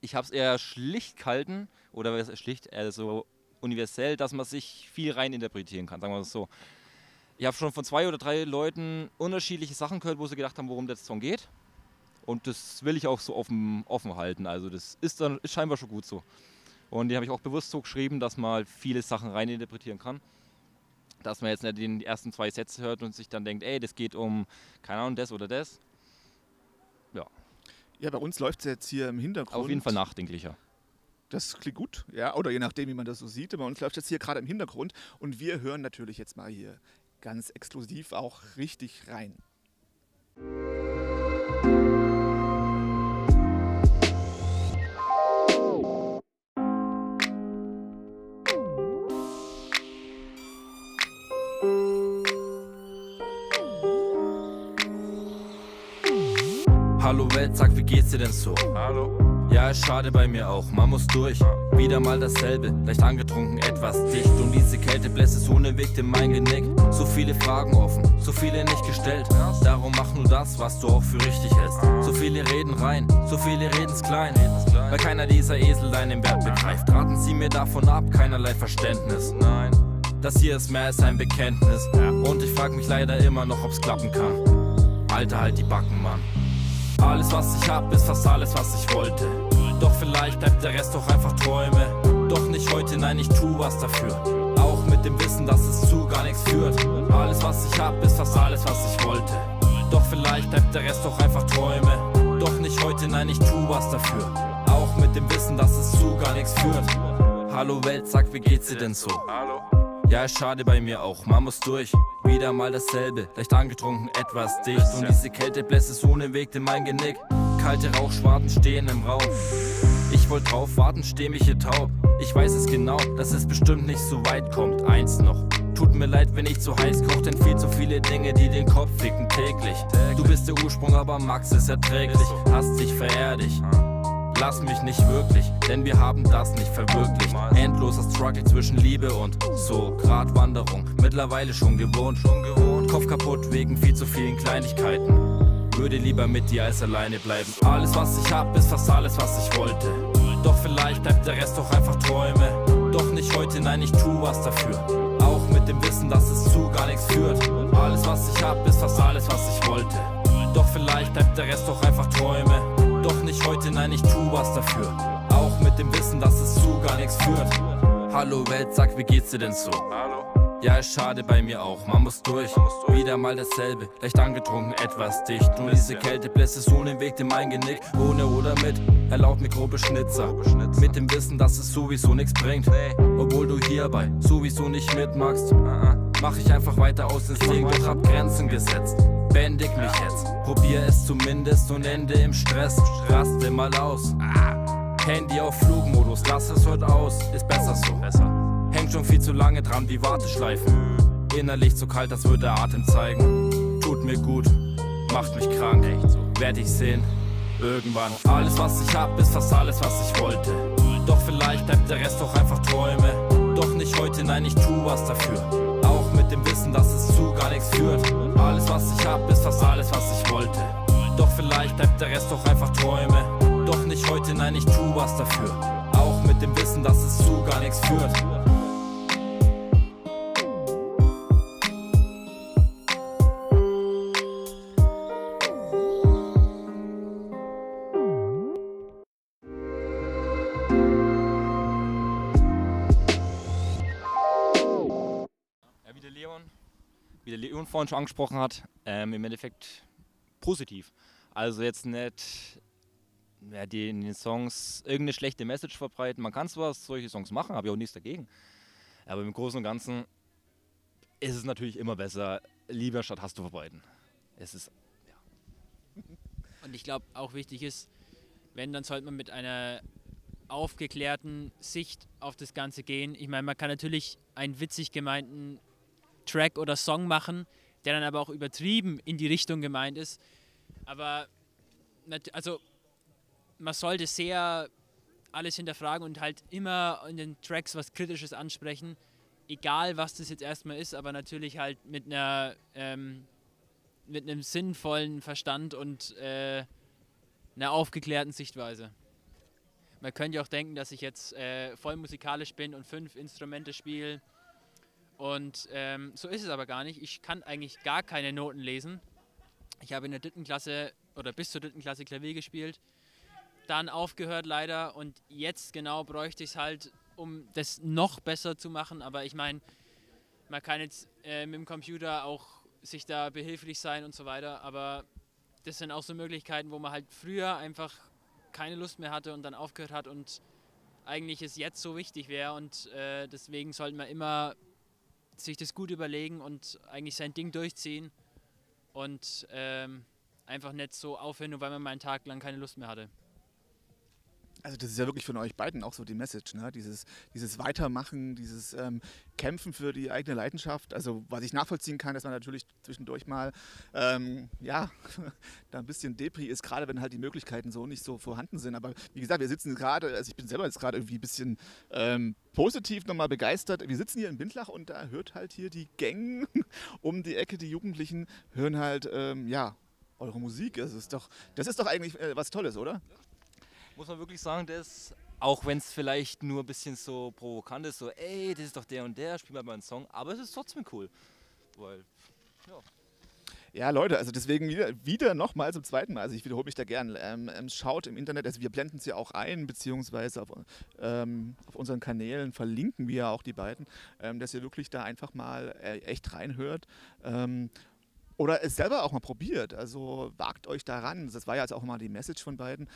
Ich habe es eher schlicht gehalten, oder schlicht, eher so universell, dass man sich viel rein interpretieren kann, sagen wir es so. Ich habe schon von zwei oder drei Leuten unterschiedliche Sachen gehört, wo sie gedacht haben, worum der Song geht. Und das will ich auch so offen, offen halten. Also das ist dann ist scheinbar schon gut so. Und die habe ich auch bewusst so geschrieben, dass man halt viele Sachen reininterpretieren kann. Dass man jetzt nicht die ersten zwei Sätze hört und sich dann denkt, ey, das geht um, keine Ahnung, das oder das. Ja, bei uns läuft es jetzt hier im Hintergrund. Auf jeden Fall nachdenklicher. Das klingt gut, ja, oder je nachdem, wie man das so sieht. Bei uns läuft jetzt hier gerade im Hintergrund und wir hören natürlich jetzt mal hier ganz exklusiv auch richtig rein. Hallo Welt, sag, wie geht's dir denn so? Hallo. Ja, ist schade bei mir auch, man muss durch. Wieder mal dasselbe, leicht angetrunken, etwas dicht. Und diese Kälte bläst es ohne Weg in mein Genick. So viele Fragen offen, so viele nicht gestellt. Darum mach nur das, was du auch für richtig hältst. So viele reden rein, so viele reden's klein. Weil keiner dieser Esel deinen Wert begreift. Raten sie mir davon ab, keinerlei Verständnis. Nein. Das hier ist mehr als ein Bekenntnis. Und ich frag mich leider immer noch, ob's klappen kann. Alter, halt die Backen, Mann. Alles, was ich hab, ist fast alles, was ich wollte. Doch vielleicht bleibt der Rest doch einfach Träume. Doch nicht heute, nein, ich tu was dafür. Auch mit dem Wissen, dass es zu gar nichts führt. Alles, was ich hab, ist fast alles, was ich wollte. Doch vielleicht bleibt der Rest doch einfach Träume. Doch nicht heute, nein, ich tu was dafür. Auch mit dem Wissen, dass es zu gar nichts führt. Hallo Welt, sag, wie geht's dir denn so? Hallo. Ja, ist schade bei mir auch, man muss durch. Wieder mal dasselbe, leicht angetrunken, etwas dicht. Und diese Kälte bläst es ohne Weg in mein Genick. Kalte Rauchschwaden stehen im Raum. Ich wollte drauf warten, steh mich hier taub. Ich weiß es genau, dass es bestimmt nicht so weit kommt. Eins noch. Tut mir leid, wenn ich zu heiß koch, denn viel zu viele Dinge, die den Kopf ficken täglich. Du bist der Ursprung, aber Max ist erträglich. Hast dich verehrt dich. Lass mich nicht wirklich, denn wir haben das nicht verwirklicht. Endloser Struggle zwischen Liebe und so Gratwanderung. Mittlerweile schon gewohnt, schon gewohnt. Kopf kaputt wegen viel zu vielen Kleinigkeiten. Würde lieber mit dir als alleine bleiben. Alles, was ich hab, ist fast alles, was ich wollte. Doch vielleicht bleibt der Rest doch einfach Träume. Doch nicht heute, nein, ich tu was dafür. Auch mit dem Wissen, dass es zu gar nichts führt. Alles, was ich hab, ist fast alles, was ich wollte. Doch vielleicht bleibt der Rest doch einfach Träume. Doch nicht heute, nein, ich tu was dafür. Auch mit dem Wissen, dass es zu gar nichts führt. Hallo Welt, sag, wie geht's dir denn so? Hallo. Ja, ist schade bei mir auch, man muss durch. Wieder mal dasselbe, leicht angetrunken, etwas dicht. Und diese Kälte bläst es ohne Weg in mein Genick. Ohne oder mit, erlaubt mir grobe Schnitzer. Mit dem Wissen, dass es sowieso nichts bringt. Obwohl du hierbei sowieso nicht mitmachst. Mach ich einfach weiter aus Instinkt und hab Grenzen gesetzt. Bändig mich jetzt, probier es zumindest und ende im Stress. Raste mal aus. Handy auf Flugmodus, lass es heute aus, ist besser so. Hängt schon viel zu lange dran wie Warteschleifen. Innerlich so kalt, als würde der Atem zeigen. Tut mir gut, macht mich krank. Werd ich sehen, irgendwann. Alles, was ich hab, ist fast alles, was ich wollte. Doch vielleicht bleibt der Rest doch einfach Träume. Doch nicht heute, nein, ich tu was dafür. Auch mit dem Wissen, dass es zu gar nichts führt. Alles, was ich hab, ist fast alles, was ich wollte. Doch vielleicht bleibt der Rest doch einfach Träume. Doch nicht heute, nein, ich tu was dafür. Auch mit dem Wissen, dass es zu gar nichts führt. Vorhin schon angesprochen hat, ähm, im Endeffekt positiv. Also jetzt nicht ja, die in den Songs irgendeine schlechte Message verbreiten. Man kann zwar solche Songs machen, habe ich auch nichts dagegen. Aber im Großen und Ganzen ist es natürlich immer besser, lieber statt Hass zu verbreiten. Es ist Und ich glaube, auch wichtig ist, wenn, dann sollte man mit einer aufgeklärten Sicht auf das Ganze gehen. Ich meine, man kann natürlich einen witzig gemeinten Track oder Song machen, der dann aber auch übertrieben in die Richtung gemeint ist. Aber also man sollte sehr alles hinterfragen und halt immer in den Tracks was Kritisches ansprechen, egal was das jetzt erstmal ist, aber natürlich halt mit einer ähm, mit einem sinnvollen Verstand und äh, einer aufgeklärten Sichtweise. Man könnte auch denken, dass ich jetzt äh, voll musikalisch bin und fünf Instrumente spiele. Und ähm, so ist es aber gar nicht. Ich kann eigentlich gar keine Noten lesen. Ich habe in der dritten Klasse oder bis zur dritten Klasse Klavier gespielt. Dann aufgehört leider und jetzt genau bräuchte ich es halt, um das noch besser zu machen. Aber ich meine, man kann jetzt äh, mit dem Computer auch sich da behilflich sein und so weiter. Aber das sind auch so Möglichkeiten, wo man halt früher einfach keine Lust mehr hatte und dann aufgehört hat und eigentlich es jetzt so wichtig wäre. Und äh, deswegen sollte man immer sich das gut überlegen und eigentlich sein Ding durchziehen und ähm, einfach nicht so aufhören, nur weil man mal einen Tag lang keine Lust mehr hatte. Also das ist ja wirklich von euch beiden auch so die Message, ne? dieses, dieses Weitermachen, dieses ähm, Kämpfen für die eigene Leidenschaft. Also was ich nachvollziehen kann, dass man natürlich zwischendurch mal, ähm, ja, da ein bisschen Depri ist, gerade wenn halt die Möglichkeiten so nicht so vorhanden sind. Aber wie gesagt, wir sitzen gerade, also ich bin selber jetzt gerade irgendwie ein bisschen ähm, positiv nochmal begeistert. Wir sitzen hier in Bindlach und da hört halt hier die Gang um die Ecke, die Jugendlichen hören halt, ähm, ja, eure Musik. Das ist doch, das ist doch eigentlich äh, was Tolles, oder? Muss man wirklich sagen, das, auch wenn es vielleicht nur ein bisschen so provokant ist, so, ey, das ist doch der und der, spiel mal einen Song, aber es ist trotzdem cool. Weil, ja. Ja, Leute, also deswegen wieder, wieder nochmal zum zweiten Mal, also ich wiederhole mich da gern. Ähm, ähm, schaut im Internet, also wir blenden ja auch ein, beziehungsweise auf, ähm, auf unseren Kanälen verlinken wir ja auch die beiden, ähm, dass ihr wirklich da einfach mal äh, echt reinhört. Ähm, oder es selber auch mal probiert. Also wagt euch daran. Das war ja jetzt auch mal die Message von beiden.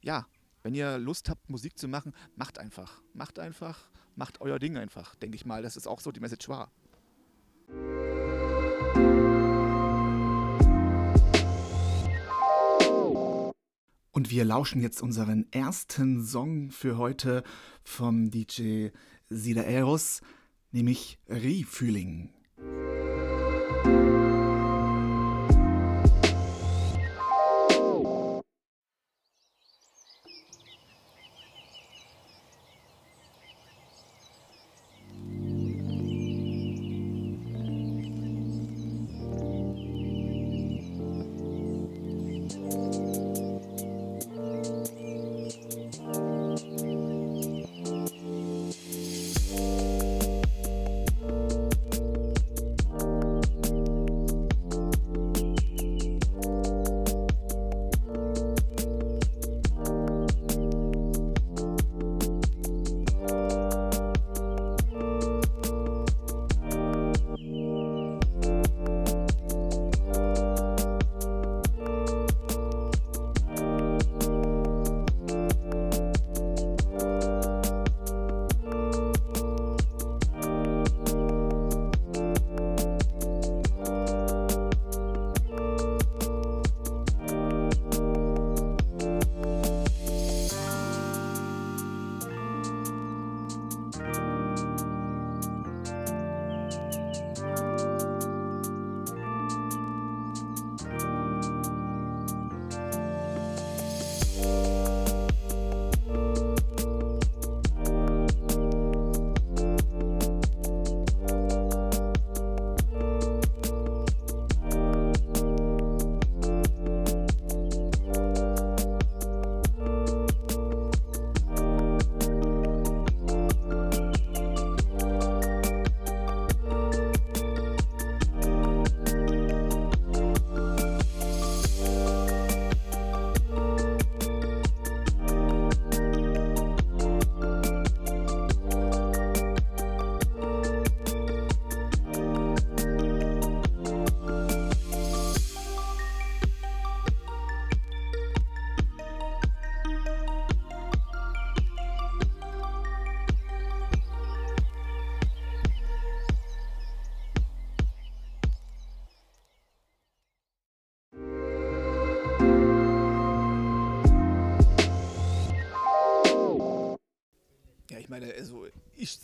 Ja, wenn ihr Lust habt, Musik zu machen, macht einfach. Macht einfach, macht euer Ding einfach, denke ich mal. dass es auch so die Message war. Und wir lauschen jetzt unseren ersten Song für heute vom DJ Sida Eros, nämlich Refühling.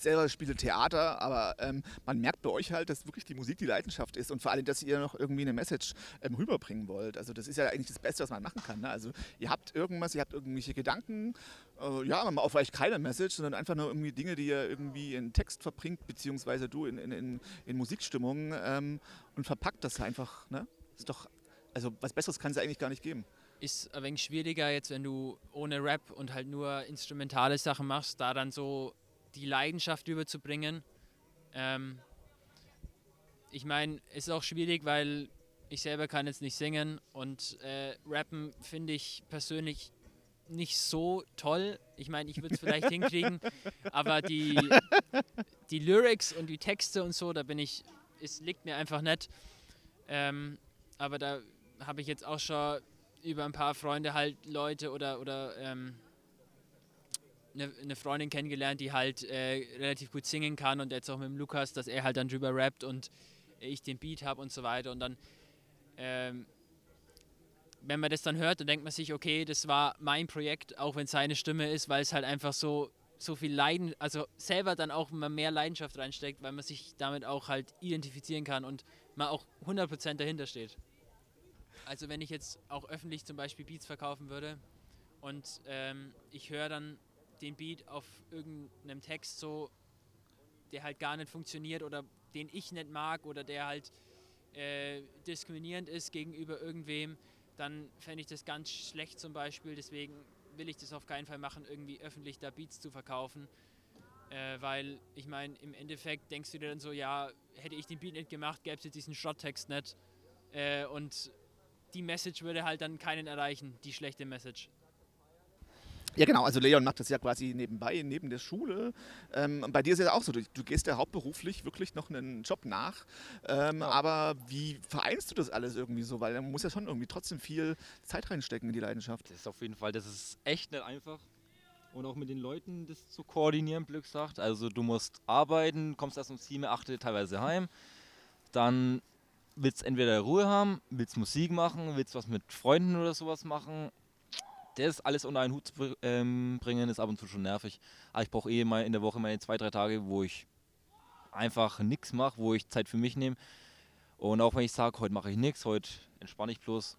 Selber spiele Theater, aber ähm, man merkt bei euch halt, dass wirklich die Musik die Leidenschaft ist und vor allem, dass ihr noch irgendwie eine Message ähm, rüberbringen wollt. Also das ist ja eigentlich das Beste, was man machen kann. Ne? Also ihr habt irgendwas, ihr habt irgendwelche Gedanken, äh, ja, auch vielleicht keine Message, sondern einfach nur irgendwie Dinge, die ihr irgendwie in Text verbringt, beziehungsweise du in, in, in, in Musikstimmung ähm, und verpackt das einfach. Ne? Ist doch, also was Besseres kann es eigentlich gar nicht geben ist ein wenig schwieriger jetzt, wenn du ohne Rap und halt nur instrumentale Sachen machst, da dann so die Leidenschaft überzubringen. Ähm, ich meine, es ist auch schwierig, weil ich selber kann jetzt nicht singen und äh, rappen finde ich persönlich nicht so toll. Ich meine, ich würde es vielleicht hinkriegen, aber die, die Lyrics und die Texte und so, da bin ich, es liegt mir einfach nicht. Ähm, aber da habe ich jetzt auch schon über ein paar Freunde halt Leute oder, oder ähm, eine, eine Freundin kennengelernt, die halt äh, relativ gut singen kann und jetzt auch mit dem Lukas, dass er halt dann drüber rappt und ich den Beat habe und so weiter. Und dann, ähm, wenn man das dann hört, dann denkt man sich, okay, das war mein Projekt, auch wenn es seine Stimme ist, weil es halt einfach so, so viel Leiden, also selber dann auch immer mehr Leidenschaft reinsteckt, weil man sich damit auch halt identifizieren kann und man auch 100% dahinter steht. Also wenn ich jetzt auch öffentlich zum Beispiel Beats verkaufen würde und ähm, ich höre dann den Beat auf irgendeinem Text so, der halt gar nicht funktioniert oder den ich nicht mag oder der halt äh, diskriminierend ist gegenüber irgendwem, dann fände ich das ganz schlecht zum Beispiel. Deswegen will ich das auf keinen Fall machen, irgendwie öffentlich da Beats zu verkaufen. Äh, weil ich meine, im Endeffekt denkst du dir dann so, ja, hätte ich den Beat nicht gemacht, gäbe es jetzt diesen Schrotttext nicht. Äh, und die Message würde halt dann keinen erreichen, die schlechte Message. Ja, genau. Also Leon macht das ja quasi nebenbei, neben der Schule. Ähm, bei dir ist es ja auch so, du, du, gehst ja hauptberuflich wirklich noch einen Job nach. Ähm, ja. Aber wie vereinst du das alles irgendwie so? Weil man muss ja schon irgendwie trotzdem viel Zeit reinstecken in die Leidenschaft. Das ist auf jeden Fall, das ist echt nicht einfach. Und auch mit den Leuten das zu koordinieren, Glück sagt. Also du musst arbeiten, kommst erst um 7, 8 teilweise heim. Dann willst du entweder Ruhe haben, willst Musik machen, willst was mit Freunden oder sowas machen das alles unter einen Hut zu ähm, bringen, ist ab und zu schon nervig. Aber ich brauche eh mal in der Woche meine zwei, drei Tage, wo ich einfach nichts mache, wo ich Zeit für mich nehme. Und auch wenn ich sage, heute mache ich nichts, heute entspanne ich bloß,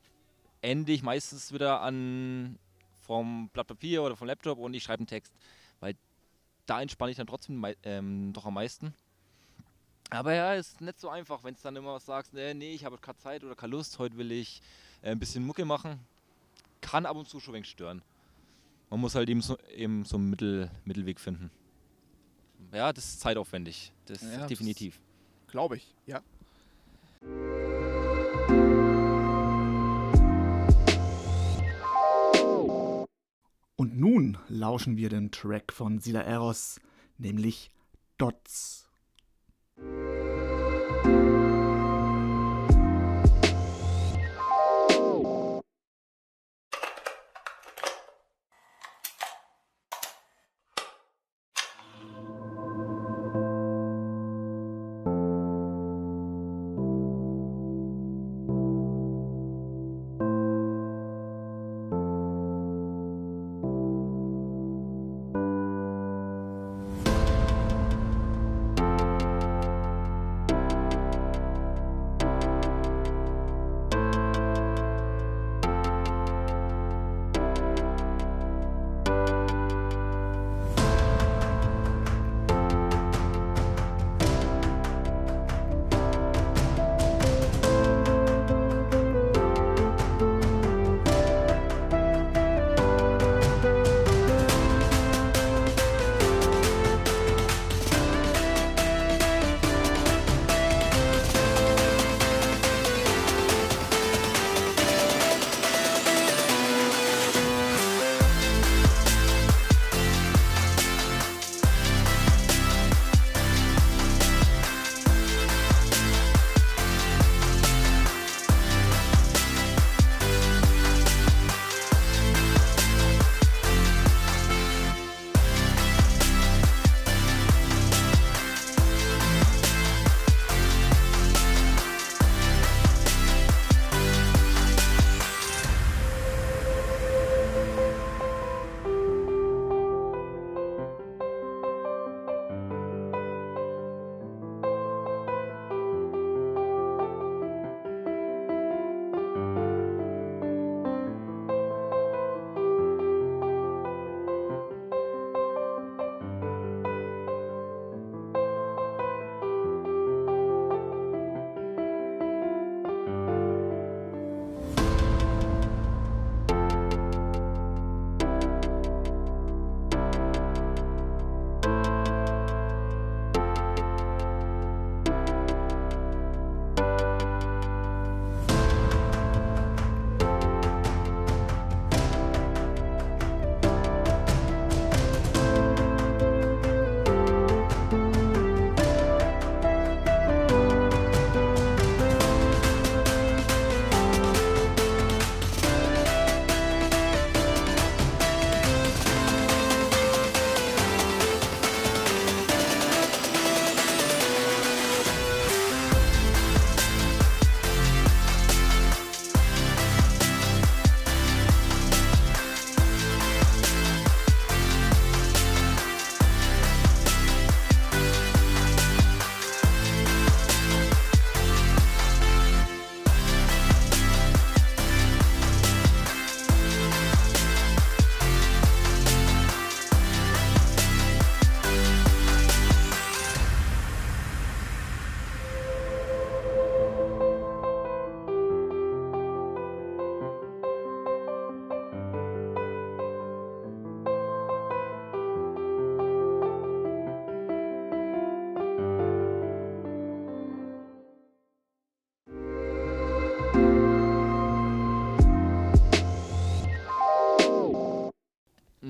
ende ich meistens wieder an vom Blatt Papier oder vom Laptop und ich schreibe einen Text. Weil da entspanne ich dann trotzdem ähm, doch am meisten. Aber ja, ist nicht so einfach, wenn du dann immer was sagst, nee, nee ich habe keine Zeit oder keine Lust, heute will ich äh, ein bisschen Mucke machen kann ab und zu schon ein wenig stören. Man muss halt eben so, eben so einen Mittel, Mittelweg finden. Ja, das ist zeitaufwendig. Das ja, ist definitiv. Glaube ich, ja. Und nun lauschen wir den Track von Sila Eros, nämlich Dots.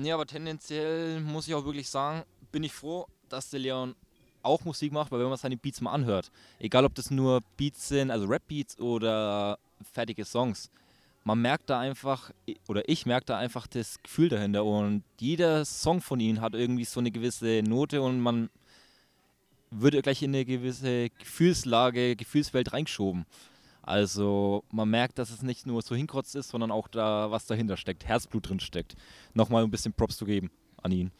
Nee, aber tendenziell muss ich auch wirklich sagen, bin ich froh, dass der Leon auch Musik macht, weil wenn man seine Beats mal anhört, egal ob das nur Beats sind, also Rap-Beats oder fertige Songs, man merkt da einfach, oder ich merke da einfach das Gefühl dahinter und jeder Song von ihm hat irgendwie so eine gewisse Note und man wird gleich in eine gewisse Gefühlslage, Gefühlswelt reingeschoben. Also man merkt, dass es nicht nur so hinkrotzt ist, sondern auch da was dahinter steckt, Herzblut drin steckt. Nochmal ein bisschen Props zu geben an ihn.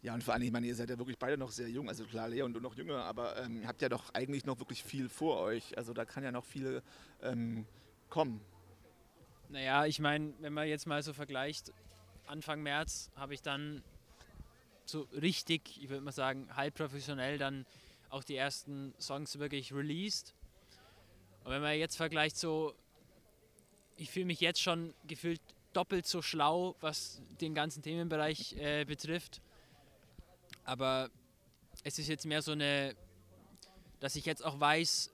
Ja, und vor allem, ich meine, ihr seid ja wirklich beide noch sehr jung, also klar, Leon, du noch jünger, aber ähm, habt ja doch eigentlich noch wirklich viel vor euch. Also da kann ja noch viel ähm, kommen. Naja, ich meine, wenn man jetzt mal so vergleicht, Anfang März habe ich dann so richtig, ich würde mal sagen, halb professionell dann auch die ersten Songs wirklich released. Und wenn man jetzt vergleicht, so, ich fühle mich jetzt schon gefühlt doppelt so schlau, was den ganzen Themenbereich äh, betrifft. Aber es ist jetzt mehr so eine, dass ich jetzt auch weiß,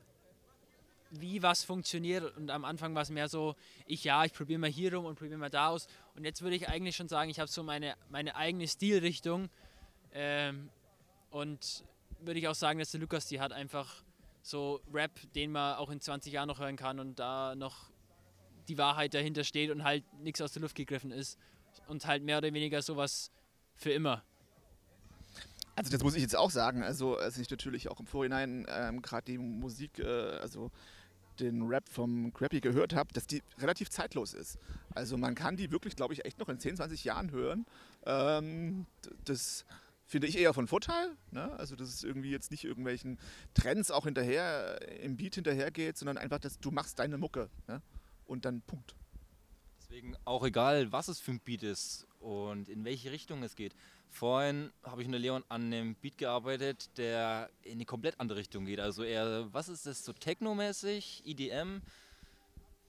wie was funktioniert. Und am Anfang war es mehr so, ich ja, ich probiere mal hier rum und probiere mal da aus. Und jetzt würde ich eigentlich schon sagen, ich habe so meine, meine eigene Stilrichtung. Ähm, und würde ich auch sagen, dass der Lukas die hat einfach so Rap, den man auch in 20 Jahren noch hören kann und da noch die Wahrheit dahinter steht und halt nichts aus der Luft gegriffen ist. Und halt mehr oder weniger sowas für immer. Also das muss ich jetzt auch sagen, also als ich natürlich auch im Vorhinein ähm, gerade die Musik, äh, also den Rap vom Crappy gehört habe, dass die relativ zeitlos ist. Also man kann die wirklich, glaube ich, echt noch in 10, 20 Jahren hören. Ähm, das finde ich eher von Vorteil. Ne? Also dass es irgendwie jetzt nicht irgendwelchen Trends auch hinterher, im Beat hinterhergeht, sondern einfach, dass du machst deine Mucke. Ne? Und dann Punkt. Deswegen auch egal, was es für ein Beat ist und in welche Richtung es geht. Vorhin habe ich mit Leon an einem Beat gearbeitet, der in eine komplett andere Richtung geht. Also eher, was ist das, so technomäßig, EDM?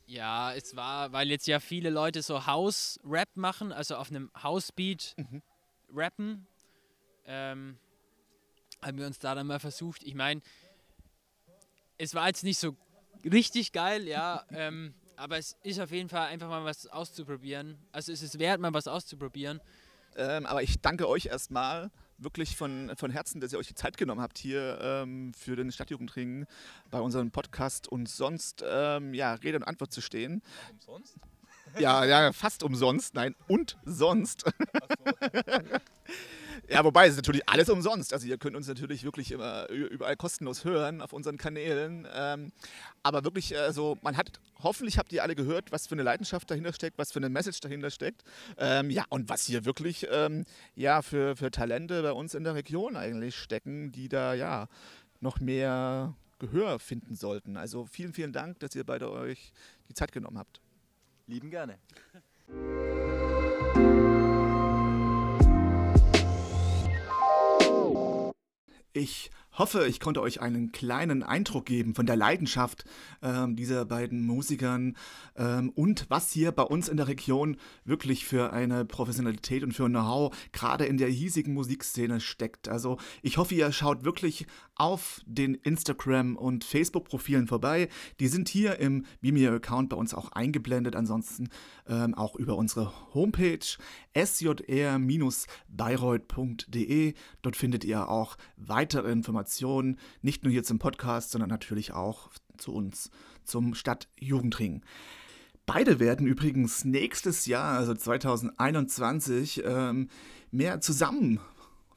Ja, es war, weil jetzt ja viele Leute so House-Rap machen, also auf einem House-Beat mhm. rappen. Ähm, haben wir uns da dann mal versucht. Ich meine, es war jetzt nicht so richtig geil, ja, ähm, aber es ist auf jeden Fall einfach mal was auszuprobieren. Also es ist wert, mal was auszuprobieren. Ähm, aber ich danke euch erstmal wirklich von, von Herzen, dass ihr euch die Zeit genommen habt hier ähm, für den Stadtjugendring bei unserem Podcast und sonst ähm, ja, Rede und Antwort zu stehen. Umsonst? Ja, ja, fast umsonst. Nein, und sonst. Ja, wobei es ist natürlich alles umsonst. Also ihr könnt uns natürlich wirklich immer überall kostenlos hören auf unseren Kanälen. Ähm, aber wirklich, also man hat, hoffentlich habt ihr alle gehört, was für eine Leidenschaft dahinter steckt, was für eine Message dahinter steckt. Ähm, ja, und was hier wirklich ähm, ja, für, für Talente bei uns in der Region eigentlich stecken, die da ja noch mehr Gehör finden sollten. Also vielen, vielen Dank, dass ihr beide euch die Zeit genommen habt. Lieben gerne. Ich hoffe, ich konnte euch einen kleinen Eindruck geben von der Leidenschaft ähm, dieser beiden Musikern ähm, und was hier bei uns in der Region wirklich für eine Professionalität und für ein Know-how gerade in der hiesigen Musikszene steckt. Also ich hoffe, ihr schaut wirklich auf den Instagram- und Facebook-Profilen vorbei. Die sind hier im Vimeo-Account bei uns auch eingeblendet. Ansonsten ähm, auch über unsere Homepage sjr-bayreuth.de. Dort findet ihr auch weitere Informationen, nicht nur hier zum Podcast, sondern natürlich auch zu uns, zum Stadtjugendring. Beide werden übrigens nächstes Jahr, also 2021, ähm, mehr zusammen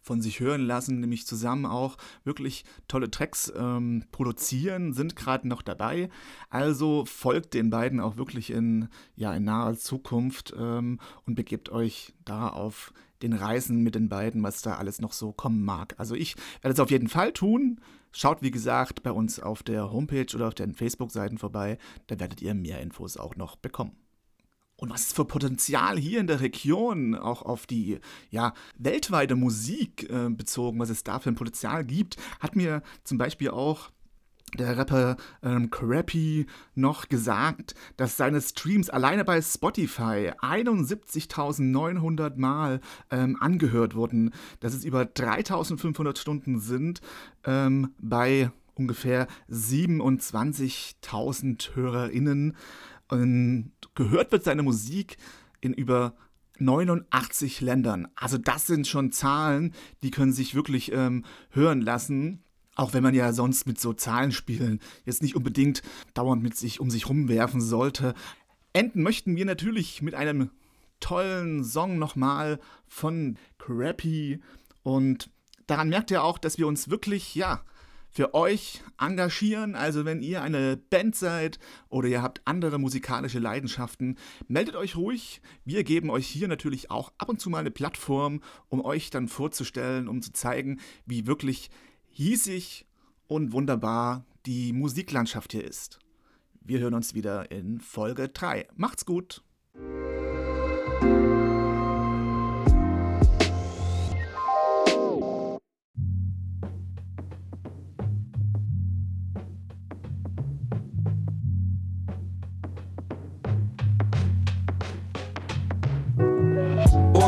von sich hören lassen, nämlich zusammen auch wirklich tolle Tracks ähm, produzieren, sind gerade noch dabei. Also folgt den beiden auch wirklich in, ja, in naher Zukunft ähm, und begebt euch da auf den Reisen mit den beiden, was da alles noch so kommen mag. Also ich werde es auf jeden Fall tun. Schaut, wie gesagt, bei uns auf der Homepage oder auf den Facebook-Seiten vorbei. Da werdet ihr mehr Infos auch noch bekommen. Und was ist für Potenzial hier in der Region, auch auf die ja, weltweite Musik äh, bezogen, was es da für ein Potenzial gibt, hat mir zum Beispiel auch der Rapper ähm, Crappy noch gesagt, dass seine Streams alleine bei Spotify 71.900 Mal ähm, angehört wurden, dass es über 3.500 Stunden sind ähm, bei ungefähr 27.000 HörerInnen. Und gehört wird seine Musik in über 89 Ländern. Also das sind schon Zahlen, die können sich wirklich ähm, hören lassen. Auch wenn man ja sonst mit so Zahlenspielen jetzt nicht unbedingt dauernd mit sich um sich rumwerfen sollte. Enden möchten wir natürlich mit einem tollen Song nochmal von Crappy. Und daran merkt ihr auch, dass wir uns wirklich, ja, für euch engagieren. Also wenn ihr eine Band seid oder ihr habt andere musikalische Leidenschaften, meldet euch ruhig. Wir geben euch hier natürlich auch ab und zu mal eine Plattform, um euch dann vorzustellen, um zu zeigen, wie wirklich hiesig und wunderbar die Musiklandschaft hier ist. Wir hören uns wieder in Folge 3. Macht's gut!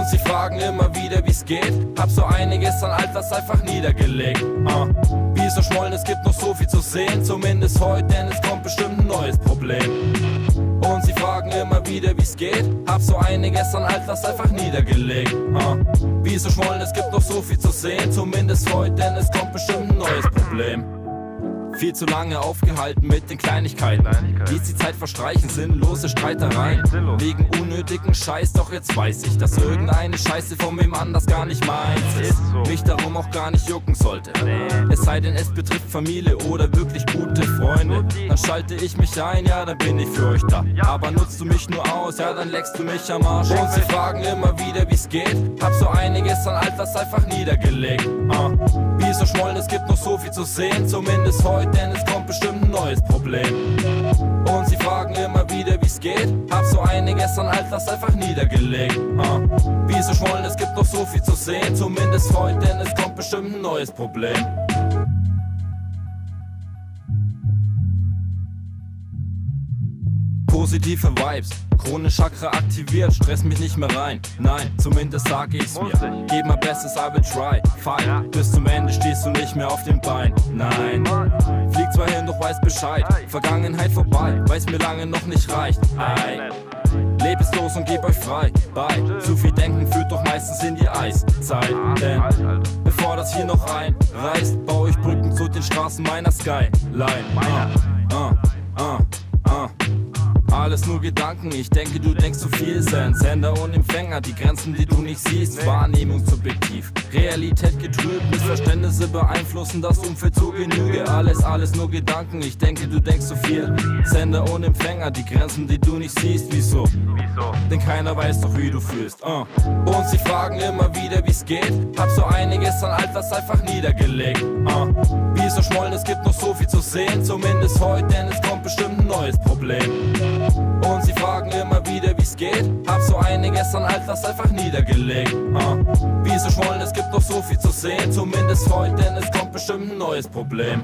Und sie fragen immer wieder, wie's geht. Hab so einiges an Alters einfach niedergelegt. Uh. Wie so schmollen, es gibt noch so viel zu sehen. Zumindest heute, denn es kommt bestimmt ein neues Problem. Und sie fragen immer wieder, wie's geht. Hab so einiges an Alters einfach niedergelegt. Uh. Wie so schmollen, es gibt noch so viel zu sehen. Zumindest heute, denn es kommt bestimmt ein neues Problem. Viel zu lange aufgehalten mit den Kleinigkeiten. Ließ die Zeit verstreichen, sinnlose Streitereien. Wegen unnötigen Scheiß, doch jetzt weiß ich, dass irgendeine Scheiße von wem anders gar nicht meins ist. Mich darum auch gar nicht jucken sollte. Es sei denn, es betrifft Familie oder wirklich gute Freunde. Dann schalte ich mich ein, ja, dann bin ich für euch da. Aber nutzt du mich nur aus, ja, dann leckst du mich am Arsch. Und sie fragen immer wieder, wie's geht. Hab so einiges an Alters einfach niedergelegt. Uh. Wie so schmollen, es gibt noch so viel zu sehen, zumindest heute denn es kommt bestimmt ein neues Problem. Und sie fragen immer wieder, wie's geht. Hab so einiges an Alters einfach niedergelegt. Uh. Wie so schmollen, es gibt noch so viel zu sehen, zumindest heute, denn es kommt bestimmt ein neues Problem. Positive Vibes, Chakra aktiviert, stress mich nicht mehr rein. Nein, zumindest sag ich's mir. Gib mal Bestes, I will try. Fight, bis zum Ende stehst du nicht mehr auf dem Bein. Nein, flieg zwar hin, doch weiß Bescheid. Vergangenheit vorbei, weiß mir lange noch nicht reicht. Ei. Leb es los und geb euch frei. Bye. Zu viel Denken führt doch meistens in die Eiszeit. Denn bevor das hier noch einreißt, baue ich Brücken zu den Straßen meiner Skyline. Uh, uh, uh, uh. Alles nur Gedanken, ich denke, du denkst zu viel sein. Sender und Empfänger, die Grenzen, die du nicht siehst, Wahrnehmung subjektiv. Realität getrübt, Missverständnisse beeinflussen das Umfeld zu Genüge. Alles, alles nur Gedanken, ich denke, du denkst zu viel. Sender und Empfänger, die Grenzen, die du nicht siehst, wieso? Denn keiner weiß doch, wie du fühlst. Uh. Und sie fragen immer wieder, wie's geht. Hab so einiges an Alters einfach niedergelegt. Uh. Wie so schmollen, es gibt noch so viel zu sehen, zumindest heute, denn es kommt bestimmt ein neues Problem. Und sie fragen immer wieder, wie's geht. Hab so einiges an Alters einfach niedergelegt. Uh. Wie so schmollen, es gibt noch so viel zu sehen. Zumindest heute, denn es kommt bestimmt ein neues Problem.